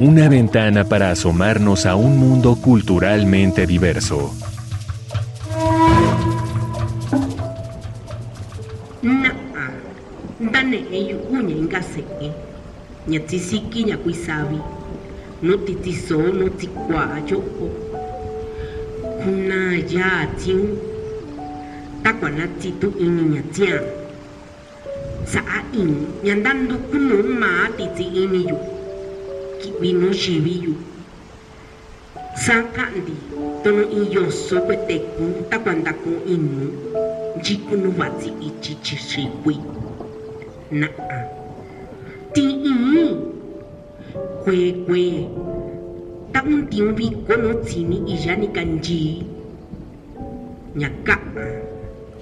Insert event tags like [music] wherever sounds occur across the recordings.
una ventana para asomarnos a un mundo culturalmente diverso. wino chiviyu san kandi tono iyoso kuetekun takuandakun inu yikunuvatsi ichi chixikui na'a. Ti'in kuekue takuntiun viko nu tsini iya nikanyií ña ka'a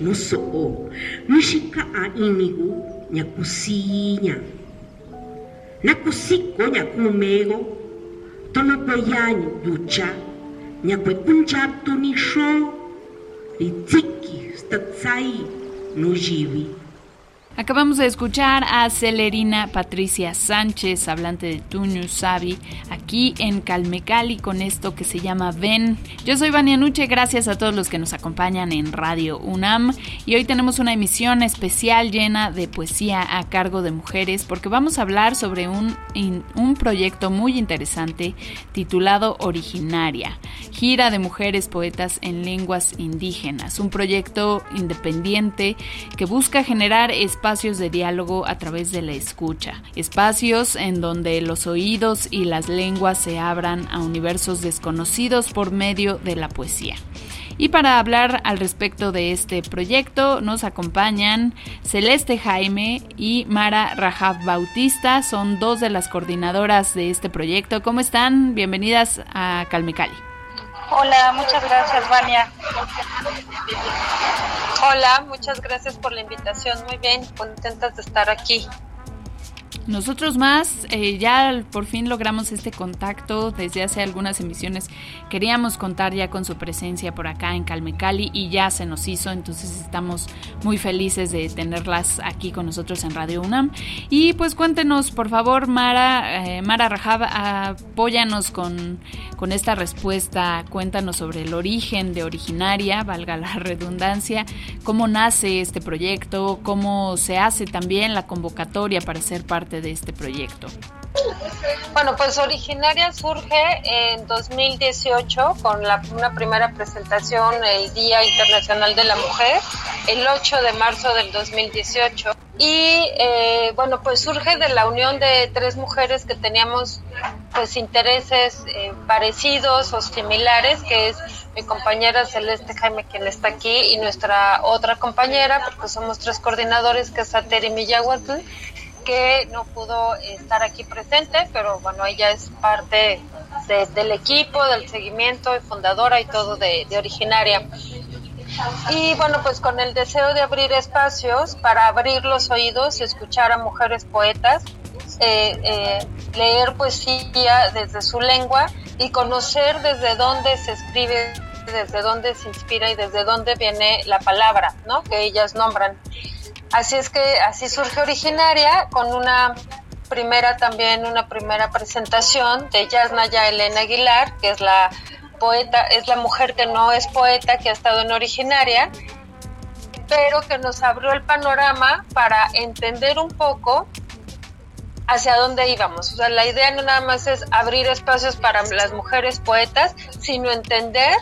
nu so'o nu xika'a inigu ña kusii ña някои някои мего, то на пояни дуча, някои пунчато нишо, и цики, стъцаи, но живи. Acabamos de escuchar a Celerina Patricia Sánchez, hablante de Tuño Sabi, aquí en Calmecali con esto que se llama Ven. Yo soy Vania Nuche, gracias a todos los que nos acompañan en Radio UNAM y hoy tenemos una emisión especial llena de poesía a cargo de mujeres porque vamos a hablar sobre un, un proyecto muy interesante titulado Originaria, gira de mujeres poetas en lenguas indígenas, un proyecto independiente que busca generar de diálogo a través de la escucha, espacios en donde los oídos y las lenguas se abran a universos desconocidos por medio de la poesía. Y para hablar al respecto de este proyecto nos acompañan Celeste Jaime y Mara Rajab Bautista, son dos de las coordinadoras de este proyecto. ¿Cómo están? Bienvenidas a Calmecali. Hola, muchas gracias, Vania. Hola, muchas gracias por la invitación. Muy bien, contentas de estar aquí. Nosotros más, eh, ya por fin logramos este contacto desde hace algunas emisiones. Queríamos contar ya con su presencia por acá en Calmecali y ya se nos hizo, entonces estamos muy felices de tenerlas aquí con nosotros en Radio UNAM. Y pues cuéntenos, por favor, Mara, eh, Mara Rajab, apóyanos con, con esta respuesta. Cuéntanos sobre el origen de Originaria, valga la redundancia, cómo nace este proyecto, cómo se hace también la convocatoria para ser parte de este proyecto? Bueno, pues Originaria surge en 2018 con la, una primera presentación el Día Internacional de la Mujer, el 8 de marzo del 2018. Y eh, bueno, pues surge de la unión de tres mujeres que teníamos pues intereses eh, parecidos o similares, que es mi compañera Celeste Jaime, quien está aquí, y nuestra otra compañera, porque somos tres coordinadores, que es Ateri Miyahuatl, que no pudo estar aquí presente, pero bueno, ella es parte del equipo, del seguimiento y fundadora y todo de, originaria. Y bueno, pues con el deseo de abrir espacios para abrir los oídos y escuchar a mujeres poetas, eh, eh, leer poesía desde su lengua y conocer desde dónde se escribe, desde dónde se inspira y desde dónde viene la palabra, ¿no? Que ellas nombran. Así es que así surge Originaria con una primera también, una primera presentación de Yasnaya Elena Aguilar, que es la poeta, es la mujer que no es poeta, que ha estado en Originaria, pero que nos abrió el panorama para entender un poco hacia dónde íbamos. O sea, la idea no nada más es abrir espacios para las mujeres poetas, sino entender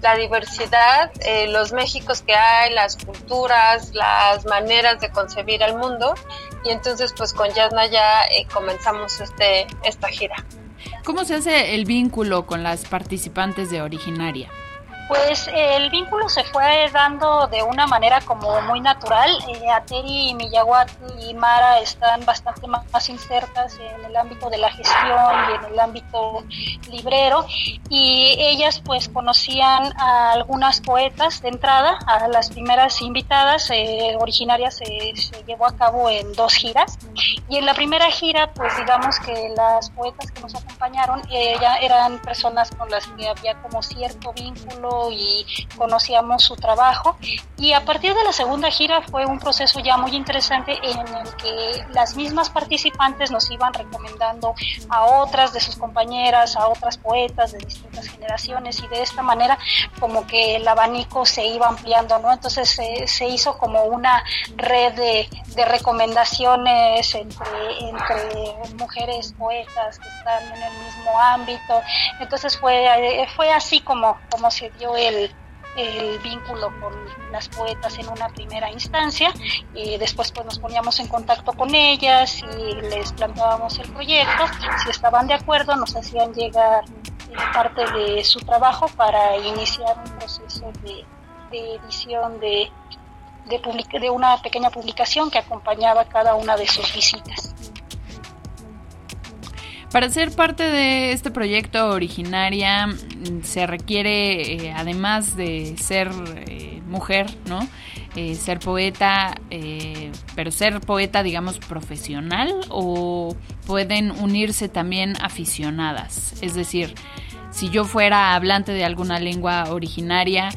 la diversidad, eh, los Méxicos que hay, las culturas, las maneras de concebir el mundo. Y entonces pues con Yasna ya eh, comenzamos este, esta gira. ¿Cómo se hace el vínculo con las participantes de Originaria? Pues el vínculo se fue dando de una manera como muy natural. Eh, Ateri, Miyawati y Mara están bastante más insertas en el ámbito de la gestión y en el ámbito librero y ellas pues conocían a algunas poetas de entrada, a las primeras invitadas eh, originarias se, se llevó a cabo en dos giras y en la primera gira pues digamos que las poetas que nos acompañaron eh, ya eran personas con las que había como cierto vínculo y conocíamos su trabajo. Y a partir de la segunda gira fue un proceso ya muy interesante en el que las mismas participantes nos iban recomendando a otras de sus compañeras, a otras poetas de generaciones y de esta manera como que el abanico se iba ampliando, ¿no? Entonces se hizo como una red de, de recomendaciones entre, entre mujeres poetas que están en el mismo ámbito. Entonces fue, fue así como, como se dio el, vínculo con las poetas en una primera instancia y después pues nos poníamos en contacto con ellas y les planteábamos el proyecto, si estaban de acuerdo nos hacían llegar parte de su trabajo para iniciar un proceso de, edición de, de, de una pequeña publicación que acompañaba cada una de sus visitas. Para ser parte de este proyecto originaria mm, se requiere, eh, además de ser eh, mujer, ¿no? Eh, ser poeta, pero ser poeta, digamos, profesional o pueden unirse también aficionadas. Es decir, si yo fuera hablante de alguna lengua originaria,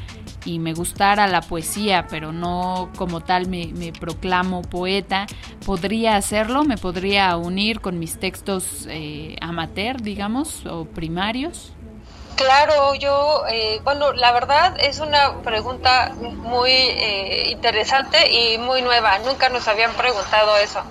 y me gustara la poesía, pero no como tal me, proclamo poeta, podría hacerlo, me podría unir con mis textos eh, amateur, digamos, o primarios. Claro, yo, eh, bueno, la verdad es una pregunta muy eh, interesante y muy nueva. Nunca nos habían preguntado eso.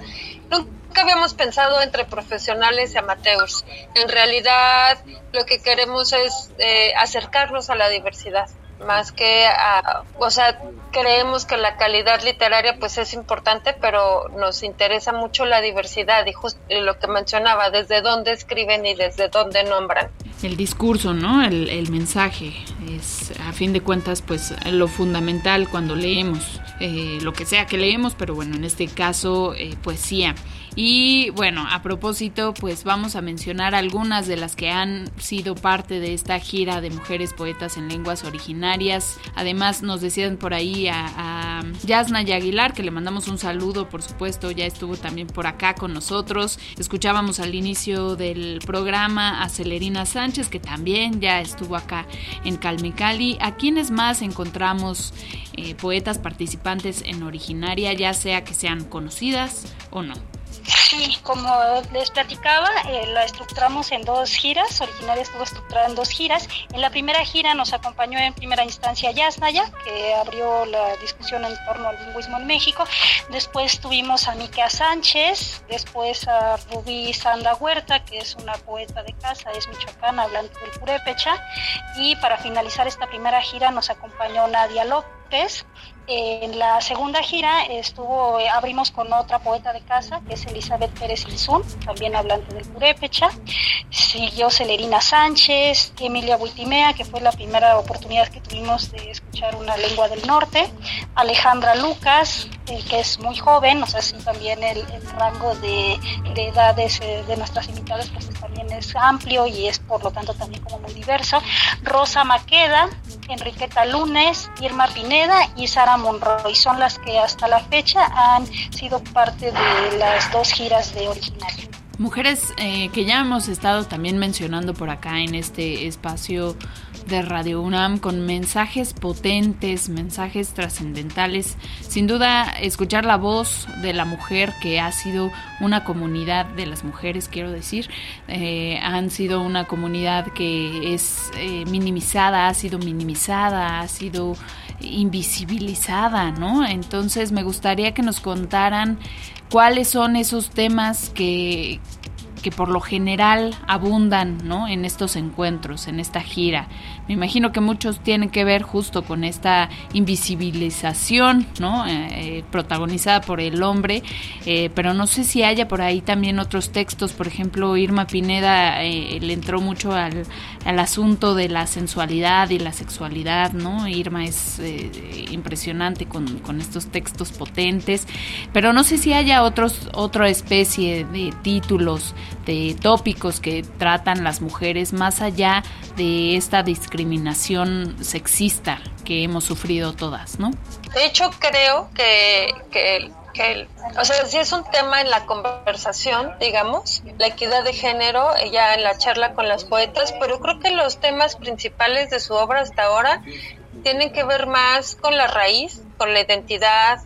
Nunca habíamos pensado entre profesionales y amateurs. En realidad, lo que queremos es acercarnos a la diversidad más que a, o sea, creemos que la calidad literaria pues es importante, pero nos interesa mucho la diversidad y justo lo que mencionaba, desde dónde escriben y desde dónde nombran. El discurso, ¿no? El, el mensaje es, a fin de cuentas, pues lo fundamental cuando leemos, eh, lo que sea que leemos, pero bueno, en este caso, eh, poesía. Y bueno, a propósito, pues vamos a mencionar algunas de las que han sido parte de esta gira de mujeres poetas en lenguas originarias. Además, nos decían por ahí a, a Yasna y Aguilar, que le mandamos un saludo, por supuesto, ya estuvo también por acá con nosotros. Escuchábamos al inicio del programa a Celerina Sánchez, que también ya estuvo acá en Calmecali. ¿A quiénes más encontramos eh, poetas participantes en originaria, ya sea que sean conocidas o no? Sí, como les platicaba, eh, la estructuramos en dos giras, originaria estuvo estructurada en dos giras. En la primera gira nos acompañó en primera instancia Yasnaya, que abrió la discusión en torno al lingüismo en México. Después tuvimos a Miquea Sánchez, después a Rubí Sanda Huerta, que es una poeta de casa, es michoacana, hablando del purépecha. Y para finalizar esta primera gira nos acompañó Nadia López, en la segunda gira estuvo, abrimos con otra poeta de casa, que es Elizabeth Pérez Ilzún, también hablante del purépecha. Siguió Celerina Sánchez, Emilia Buitimea, que fue la primera oportunidad que tuvimos de escuchar una lengua del norte. Alejandra Lucas, eh, que es muy joven, o sea, sí, también el, rango de, edades eh, de nuestras invitadas pues también es amplio y es por lo tanto también como muy diverso. Rosa Maqueda, Enriqueta Lunes, Irma Pineda y Sara Monroy son las que hasta la fecha han sido parte de las dos giras de Originario. Mujeres eh, que ya hemos estado también mencionando por acá en este espacio de Radio UNAM con mensajes potentes, mensajes trascendentales. Sin duda, escuchar la voz de la mujer que ha sido una comunidad de las mujeres, quiero decir, eh, han sido una comunidad que es eh, minimizada, ha sido minimizada, ha sido invisibilizada, ¿no? Entonces me gustaría que nos contaran cuáles son esos temas que, que por lo general abundan ¿no? en estos encuentros, en esta gira. Me imagino que muchos tienen que ver justo con esta invisibilización ¿no? Eh, eh, protagonizada por el hombre, eh, pero no sé si haya por ahí también otros textos, por ejemplo, Irma Pineda le entró mucho al, al, asunto de la sensualidad y la sexualidad, ¿no? Irma es impresionante con, con, estos textos potentes, pero no sé si haya otros, otra especie de títulos de tópicos que tratan las mujeres más allá de esta discriminación sexista que hemos sufrido todas, ¿no? De hecho, creo que, que, que o sea, sí es un tema en la conversación, digamos, la equidad de género, ella en la charla con las poetas, pero creo que los temas principales de su obra hasta ahora tienen que ver más con la raíz, con la identidad,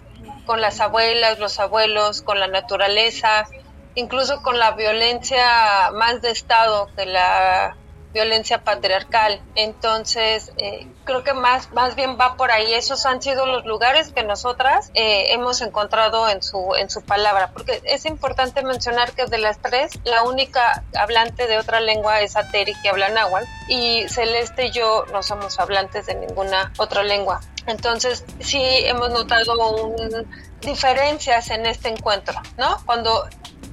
con las abuelas, los abuelos, con la naturaleza, incluso con la violencia más de Estado que la violencia patriarcal. Entonces, eh, creo que más, más bien va por ahí. Esos han sido los lugares que nosotras eh, hemos encontrado en su, en su palabra, porque es importante mencionar que de las tres, la única hablante de otra lengua es Ateri, que habla náhuatl, y Celeste y yo no somos hablantes de ninguna otra lengua. Entonces, sí hemos notado un, diferencias en este encuentro, ¿no? Cuando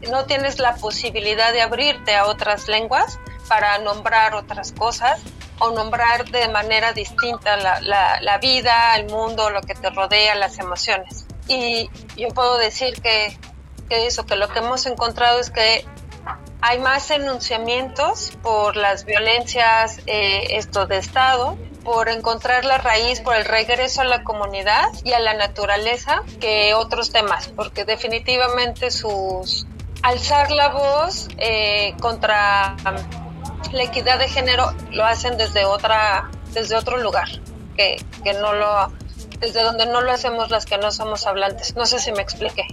no tienes la posibilidad de abrirte a otras lenguas para nombrar otras cosas o nombrar de manera distinta la, vida, el mundo, lo que te rodea, las emociones. Y yo puedo decir que, eso, que lo que hemos encontrado es que hay más enunciamientos por las violencias eh, esto de Estado, por encontrar la raíz, por el regreso a la comunidad y a la naturaleza que otros temas, porque definitivamente sus, alzar la voz eh, contra la equidad de género lo hacen desde otra desde otro lugar que, que no lo desde donde no lo hacemos las que no somos hablantes. No sé si me expliqué.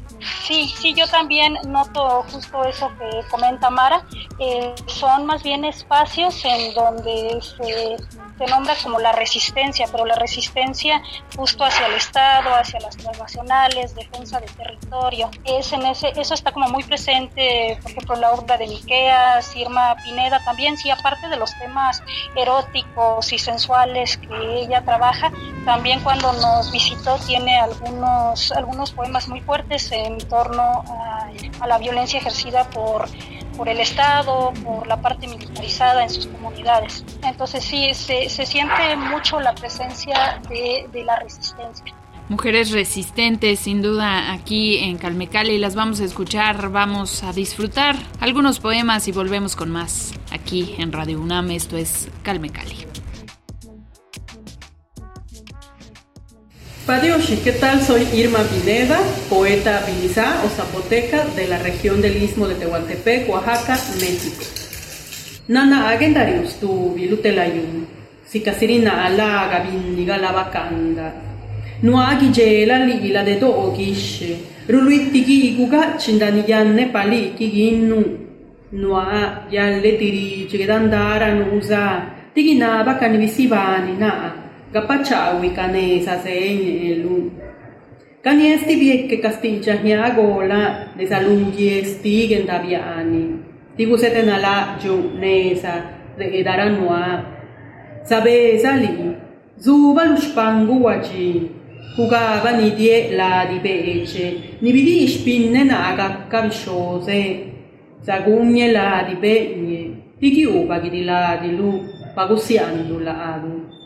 Sí, sí, yo también noto justo eso que comenta Mara. Eh, son más bien espacios en donde se se nombra como la resistencia, pero la resistencia justo hacia el Estado, hacia las transnacionales, defensa del territorio. Es en ese, eso está como muy presente, por ejemplo, la obra de Miqueas, Irma Pineda también, sí, aparte de los temas eróticos y sensuales que ella trabaja, también cuando nos visitó tiene algunos, algunos poemas muy fuertes en torno a la violencia ejercida por por el Estado, por la parte militarizada en sus comunidades. Entonces sí, se, se siente mucho la presencia de, de la resistencia mujeres resistentes, sin duda, aquí en Calmecali. Las vamos a escuchar, vamos a disfrutar algunos poemas y volvemos con más aquí en Radio UNAM. Esto es Calmecali. Padioshi, ¿qué tal? Soy Irma Pineda, poeta bilizá o zapoteca de la región del Istmo de Tehuantepec, Oaxaca, México. Nana agendarius tu vilutelayun, sikasirina ala gabindiga la vacanda. Nuagi jela ligila de do ogishe, ruluitigi iguga chindaniyanne pali kiginnu. Nua yalle tiri chigandara nusa, tigina bakan visivani na. Gapachawi kane saseñe eh, lun. Kani esti vie che castinchahia a gola de salunghi estigen daviani. Tigusete nala giunesa de edaranua. Sabesa lì, zuba luspangu waji. Jugava ni die la di pece, ni vidi spinne naga cavisciose. Sagugne la di pegne, di chiuva di la di lu, pagusiando la agu.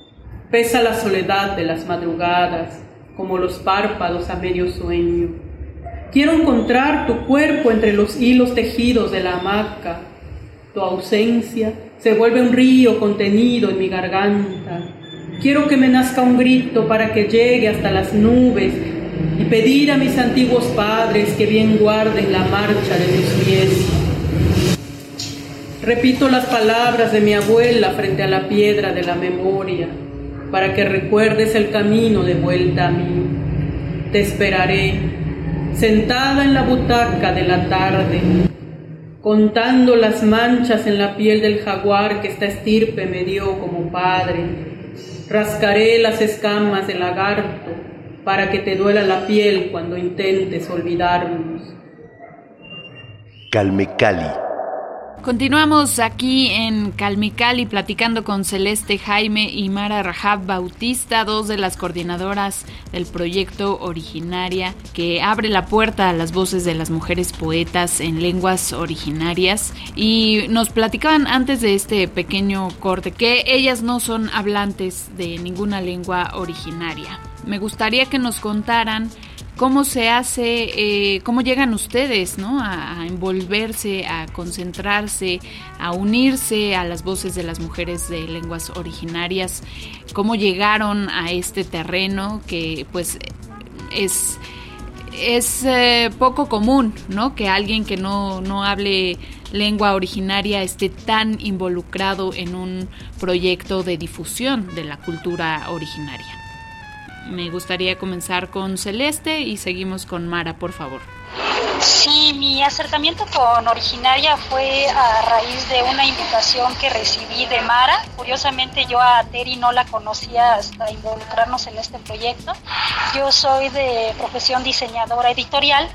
Pesa la soledad de las madrugadas, como los párpados a medio sueño. Quiero encontrar tu cuerpo entre los hilos tejidos de la hamaca. Tu ausencia se vuelve un río contenido en mi garganta. Quiero que me nazca un grito para que llegue hasta las nubes y pedir a mis antiguos padres que bien guarden la marcha de mis pies. Repito las palabras de mi abuela frente a la piedra de la memoria para que recuerdes el camino de vuelta a mí. Te esperaré, sentada en la butaca de la tarde, contando las manchas en la piel del jaguar que esta estirpe me dio como padre. Rascaré las escamas del lagarto para que te duela la piel cuando intentes olvidarnos. Calme Cali Continuamos aquí en Calmicali platicando con Celeste Jaime y Mara Rajab Bautista, dos de las coordinadoras del proyecto Originaria, que abre la puerta a las voces de las mujeres poetas en lenguas originarias. Y nos platicaban antes de este pequeño corte que ellas no son hablantes de ninguna lengua originaria. Me gustaría que nos contaran cómo se hace, eh, cómo llegan ustedes, ¿no? A, envolverse, a concentrarse, a unirse a las voces de las mujeres de lenguas originarias, cómo llegaron a este terreno que pues es es eh, poco común, ¿no? Que alguien que no, no hable lengua originaria esté tan involucrado en un proyecto de difusión de la cultura originaria. Me gustaría comenzar con Celeste y seguimos con Mara, por favor. Mi acercamiento con Originaria fue a raíz de una invitación que recibí de Mara. Curiosamente yo a Teri no la conocía hasta involucrarnos en este proyecto. Yo soy de profesión diseñadora editorial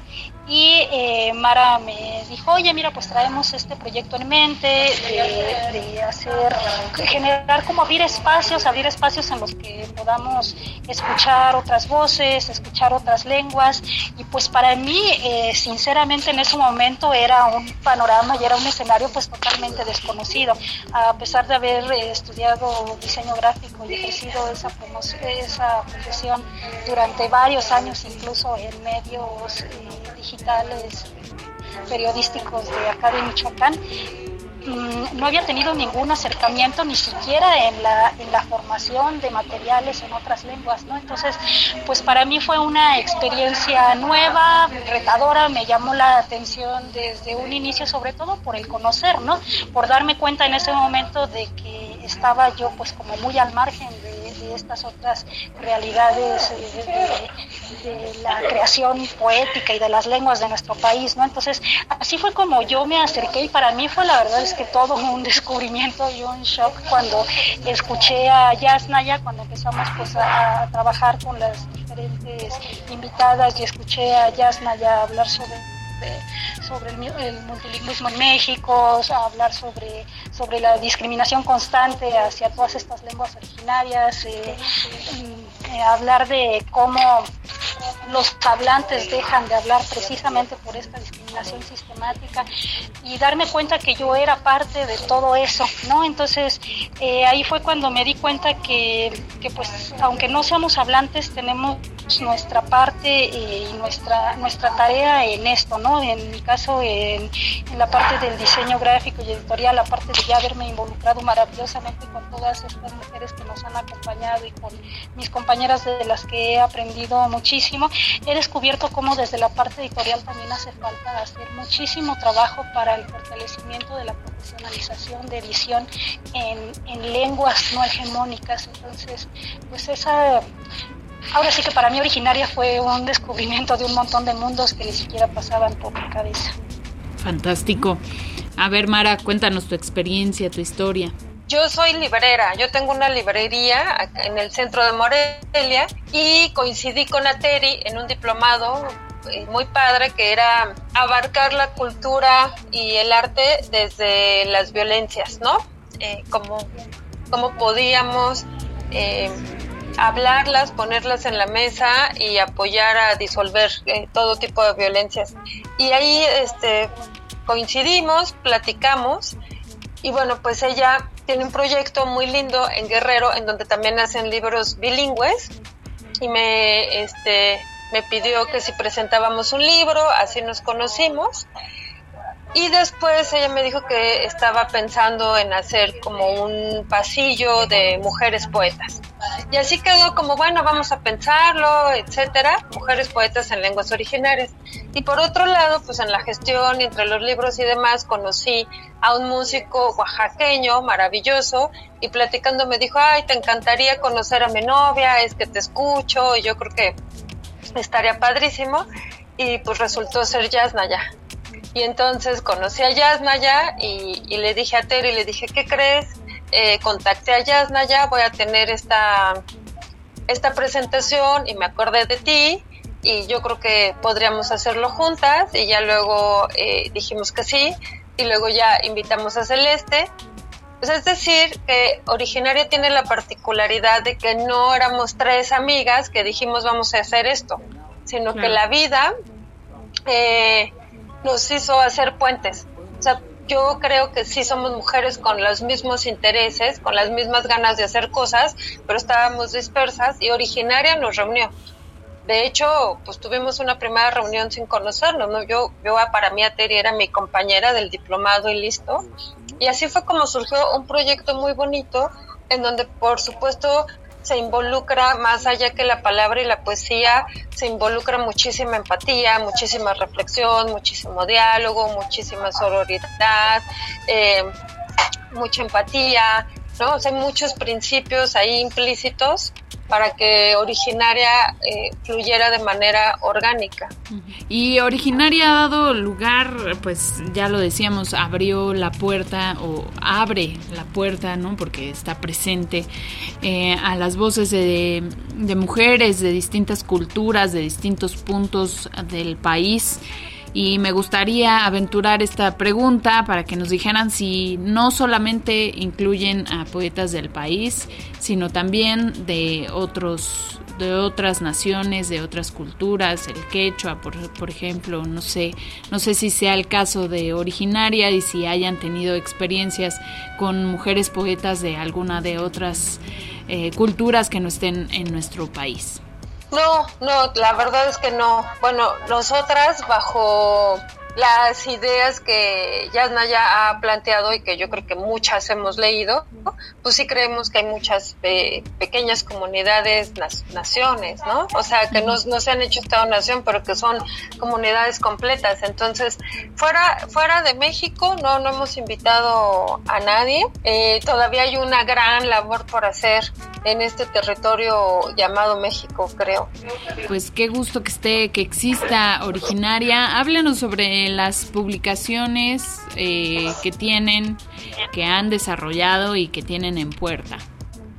y eh, Mara me dijo, oye, mira, pues traemos este proyecto en mente de, hacer, generar como abrir espacios, abrir espacios en los que podamos escuchar otras voces, escuchar otras lenguas. Y pues para mí, eh, sinceramente, en ese momento era un panorama y era un escenario pues totalmente desconocido. A pesar de haber eh, estudiado diseño gráfico y ejercido esa, esa profesión durante varios años, incluso en medios digitales, periodísticos de acá de Michoacán, no había tenido ningún acercamiento ni siquiera en la, en la formación de materiales en otras lenguas, ¿no? Entonces, pues para mí fue una experiencia nueva, retadora, me llamó la atención desde un inicio, sobre todo por el conocer, ¿no? Por darme cuenta en ese momento de que estaba yo pues como muy al margen de estas otras realidades de, la creación poética y de las lenguas de nuestro país, ¿no? Entonces, así fue como yo me acerqué y para mí fue la verdad es que todo un [laughs] descubrimiento y un shock cuando escuché a Yasnaya, cuando empezamos pues a, trabajar con las diferentes invitadas y escuché a Yasnaya hablar sobre sobre el, multilingüismo en México, hablar sobre, sobre la discriminación constante hacia todas estas lenguas originarias, eh, eh, hablar de cómo los hablantes dejan de hablar precisamente por esta discriminación sistemática y darme cuenta que yo era parte de todo eso, ¿no? Entonces eh, ahí fue cuando me di cuenta que, que, pues aunque no seamos hablantes tenemos nuestra parte y nuestra nuestra tarea en esto, ¿no? En mi caso en, en la parte del diseño gráfico y editorial, la parte de ya haberme involucrado maravillosamente con todas estas mujeres que nos han acompañado y con mis compañeras de las que he aprendido muchísimo he descubierto cómo desde la parte editorial también hace falta hacer muchísimo trabajo para el fortalecimiento de la profesionalización de edición en, lenguas no hegemónicas. Entonces, pues esa ahora sí que para mí originaria fue un descubrimiento de un montón de mundos que ni siquiera pasaban por mi cabeza. Fantástico. A ver, Mara, cuéntanos tu experiencia, tu historia. Yo soy librera, yo tengo una librería en el centro de Morelia y coincidí con Ateri en un diplomado eh, muy padre que era abarcar la cultura y el arte desde las violencias, ¿no? Eh, como, podíamos eh, hablarlas, ponerlas en la mesa y apoyar a disolver todo tipo de violencias. Y ahí este, coincidimos, platicamos y bueno, pues ella tiene un proyecto muy lindo en Guerrero, en donde también hacen libros bilingües y me, este, me pidió que si presentábamos un libro, así nos conocimos. Y después ella me dijo que estaba pensando en hacer como un pasillo de mujeres poetas. Y así quedó como, bueno, vamos a pensarlo, etcétera, mujeres poetas en lenguas originarias. Y por otro lado, pues en la gestión entre los libros y demás, conocí a un músico oaxaqueño maravilloso y platicando me dijo, ay, te encantaría conocer a mi novia, es que te escucho, y yo creo que estaría padrísimo. Y pues resultó ser Yasnaya. Y entonces conocí a Yasnaya y, y le dije a Terry, le dije, ¿qué crees? Eh, contacté a Yasnaya, voy a tener esta, esta presentación y me acordé de ti y yo creo que podríamos hacerlo juntas y ya luego eh, dijimos que sí. y luego ya invitamos a Celeste. Pues es decir, que Originaria tiene la particularidad de que no éramos tres amigas que dijimos vamos a hacer esto, sino que la vida eh, nos hizo hacer puentes. O sea, yo creo que sí somos mujeres con los mismos intereses, con las mismas ganas de hacer cosas, pero estábamos dispersas y Originaria nos reunió. De hecho, pues tuvimos una primera reunión sin conocernos, ¿no? Yo, yo para mí Ateri era mi compañera del diplomado y listo. Y así fue como surgió un proyecto muy bonito en donde, por supuesto, se involucra más allá que la palabra y la poesía, se involucra muchísima empatía, muchísima reflexión, muchísimo diálogo, muchísima sororidad, eh, mucha empatía, ¿no? hay muchos principios ahí implícitos para que originaria eh, fluyera de manera orgánica. Y originaria ha dado lugar, pues ya lo decíamos, abrió la puerta o abre la puerta, ¿no? Porque está presente eh, a las voces de, de mujeres de distintas culturas, de distintos puntos del país y me gustaría aventurar esta pregunta para que nos dijeran si no solamente incluyen a poetas del país, sino también de otros de otras naciones, de otras culturas, el quechua, por, por ejemplo, no sé, no sé si sea el caso de originaria y si hayan tenido experiencias con mujeres poetas de alguna de otras eh, culturas que no estén en nuestro país. No, no, la verdad es que no. Bueno, nosotras bajo las ideas que Yasnaya ha planteado y que yo creo que muchas hemos leído, pues sí creemos que hay muchas pequeñas comunidades, naciones, ¿no? O sea, que no, se han hecho Estado-Nación, pero que son comunidades completas. Entonces, fuera, fuera de México no, no hemos invitado a nadie. Eh, todavía hay una gran labor por hacer en este territorio llamado México, creo. Pues qué gusto que esté, que exista originaria. Háblenos sobre las publicaciones eh, que tienen, que han desarrollado y que tienen en puerta.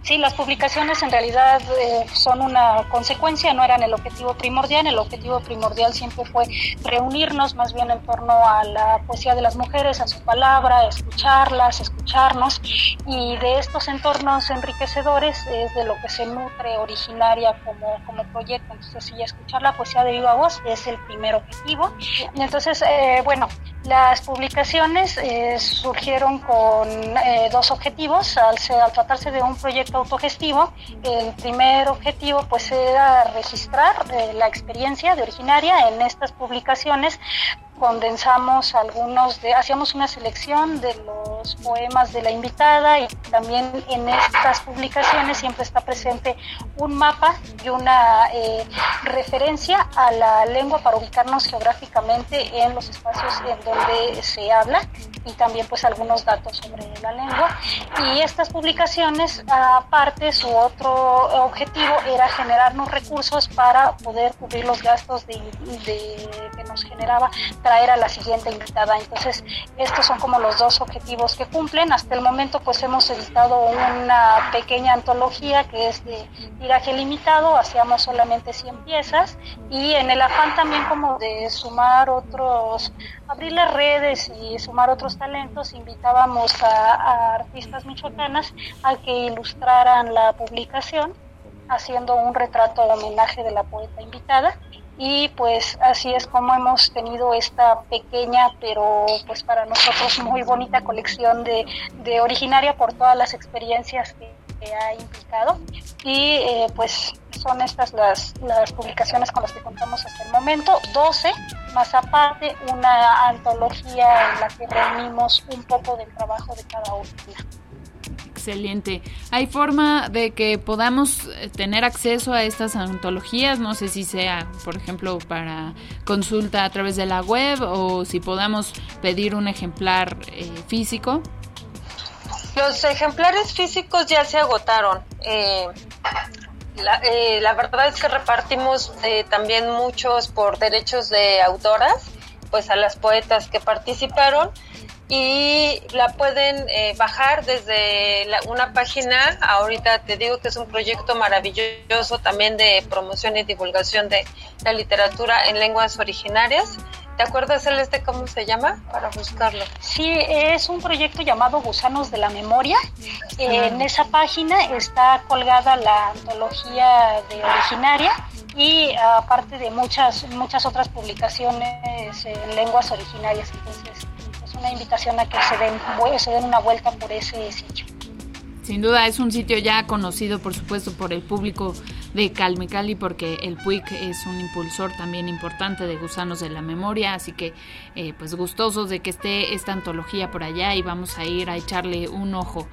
Sí, las publicaciones en realidad eh, son una consecuencia, no eran el objetivo primordial. El objetivo primordial siempre fue reunirnos más bien en torno a la poesía de las mujeres, a su palabra, escucharlas, escucharnos. Y de estos entornos enriquecedores es de lo que se nutre originaria como, como proyecto. Entonces, sí, escuchar la poesía de viva voz es el primer objetivo. Y entonces, eh, bueno, las publicaciones eh, surgieron con eh, dos objetivos. Al, tratarse de un proyecto autogestivo, el primer objetivo pues era registrar eh, la experiencia de originaria en estas publicaciones condensamos algunos de, hacíamos una selección de los poemas de la invitada y también en estas publicaciones siempre está presente un mapa y una eh, referencia a la lengua para ubicarnos geográficamente en los espacios en donde se habla y también pues algunos datos sobre la lengua. Y estas publicaciones aparte su otro objetivo era generarnos recursos para poder cubrir los gastos de, que nos generaba traer a la siguiente invitada. Entonces, estos son como los dos objetivos que cumplen. Hasta el momento, pues hemos editado una pequeña antología que es de tiraje limitado, hacíamos solamente 100 piezas y en el afán también como de sumar otros, abrir las redes y sumar otros talentos, invitábamos a, a artistas michoacanas a que ilustraran la publicación haciendo un retrato homenaje de la poeta invitada y pues así es como hemos tenido esta pequeña pero pues para nosotros muy bonita colección de, de originaria por todas las experiencias que, ha implicado. Y eh, pues son estas las, las publicaciones con las que contamos hasta el momento. 12 más aparte una antología en la que reunimos un poco del trabajo de cada una Excelente. ¿Hay forma de que podamos eh, tener acceso a estas antologías? No sé si sea, por ejemplo, para consulta a través de la web o si podamos pedir un ejemplar eh, físico. Los ejemplares físicos ya se agotaron. Eh, la, verdad es que repartimos también muchos por derechos de autoras, pues a las poetas que participaron y la pueden eh, bajar desde una página. Ahorita te digo que es un proyecto maravilloso también de promoción y divulgación de la literatura en lenguas originarias. ¿Te acuerdas, Celeste, cómo se llama? Para buscarlo. Sí, es un proyecto llamado Gusanos de la Memoria. En esa página está colgada la antología de originaria y aparte de muchas, muchas otras publicaciones en lenguas originarias. Entonces, es una invitación a que se den, se den una vuelta por ese sitio. Sin duda es un sitio ya conocido, por supuesto, por el público de Calmecali porque el PUIC es un impulsor también importante de Gusanos de la Memoria, así que eh, pues gustosos de que esté esta antología por allá y vamos a ir a echarle un ojo.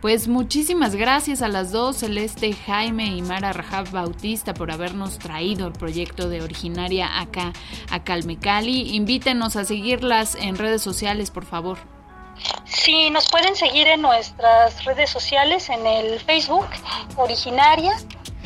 Pues muchísimas gracias a las dos, Celeste Jaime y Mara Rajab Bautista por habernos traído el proyecto de originaria acá a Calmecali. Invítenos a seguirlas en redes sociales, por favor. Sí, nos pueden seguir en nuestras redes sociales, en el Facebook, Originaria,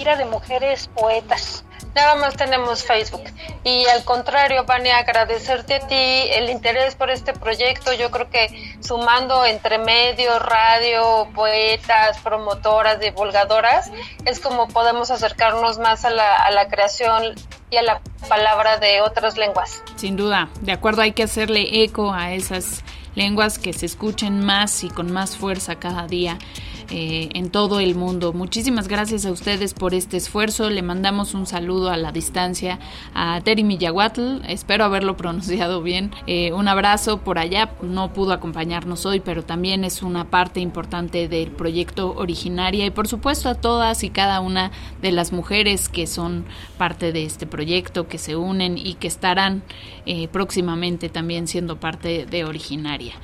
de mujeres poetas. Nada más tenemos Facebook. Y al contrario, Vania, agradecerte a ti el interés por este proyecto. Yo creo que sumando entre medios, radio, poetas, promotoras, divulgadoras, es como podemos acercarnos más a la, a la creación y a la palabra de otras lenguas. Sin duda, de acuerdo, hay que hacerle eco a esas lenguas que se escuchen más y con más fuerza cada día. Eh, en todo el mundo. Muchísimas gracias a ustedes por este esfuerzo. Le mandamos un saludo a la distancia a Terry Miyahuatl. Espero haberlo pronunciado bien. Eh, un abrazo por allá. No pudo acompañarnos hoy, pero también es una parte importante del proyecto originaria. Y por supuesto a todas y cada una de las mujeres que son parte de este proyecto, que se unen y que estarán eh, próximamente también siendo parte de originaria.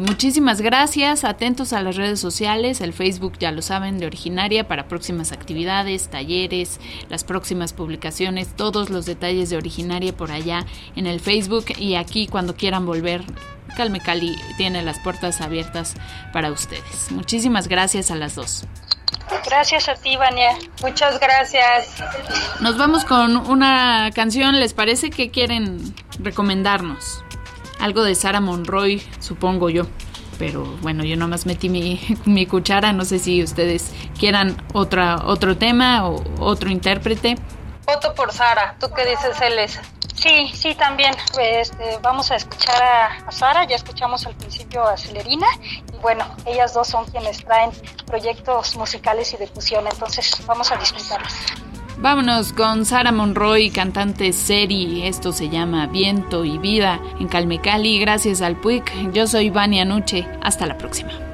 muchísimas gracias. Atentos a las redes sociales el Facebook ya lo saben, de Originaria para próximas actividades, talleres, las próximas publicaciones, todos los detalles de Originaria por allá en el Facebook y aquí cuando quieran volver. Calme Cali tiene las puertas abiertas para ustedes. Muchísimas gracias a las dos. Gracias a ti, Vania. Muchas gracias. Nos vamos con una canción. ¿Les parece que quieren recomendarnos? Algo de Sara Monroy, supongo yo pero bueno, yo nomás metí mi, [laughs] mi cuchara, no sé si ustedes quieran otra, otro tema o otro intérprete. Voto por Sara, ¿tú qué dices, Eles? Sí, sí, también. Este, vamos a escuchar a, Sara, ya escuchamos al principio a Celerina, y bueno, ellas dos son quienes traen proyectos musicales y de fusión, entonces vamos a disfrutarlos. Vámonos con Sara Monroy, cantante Seri. Esto se llama Viento y Vida en Calmecali. Gracias al PUIC. Yo soy Vania Nuche. Hasta la próxima.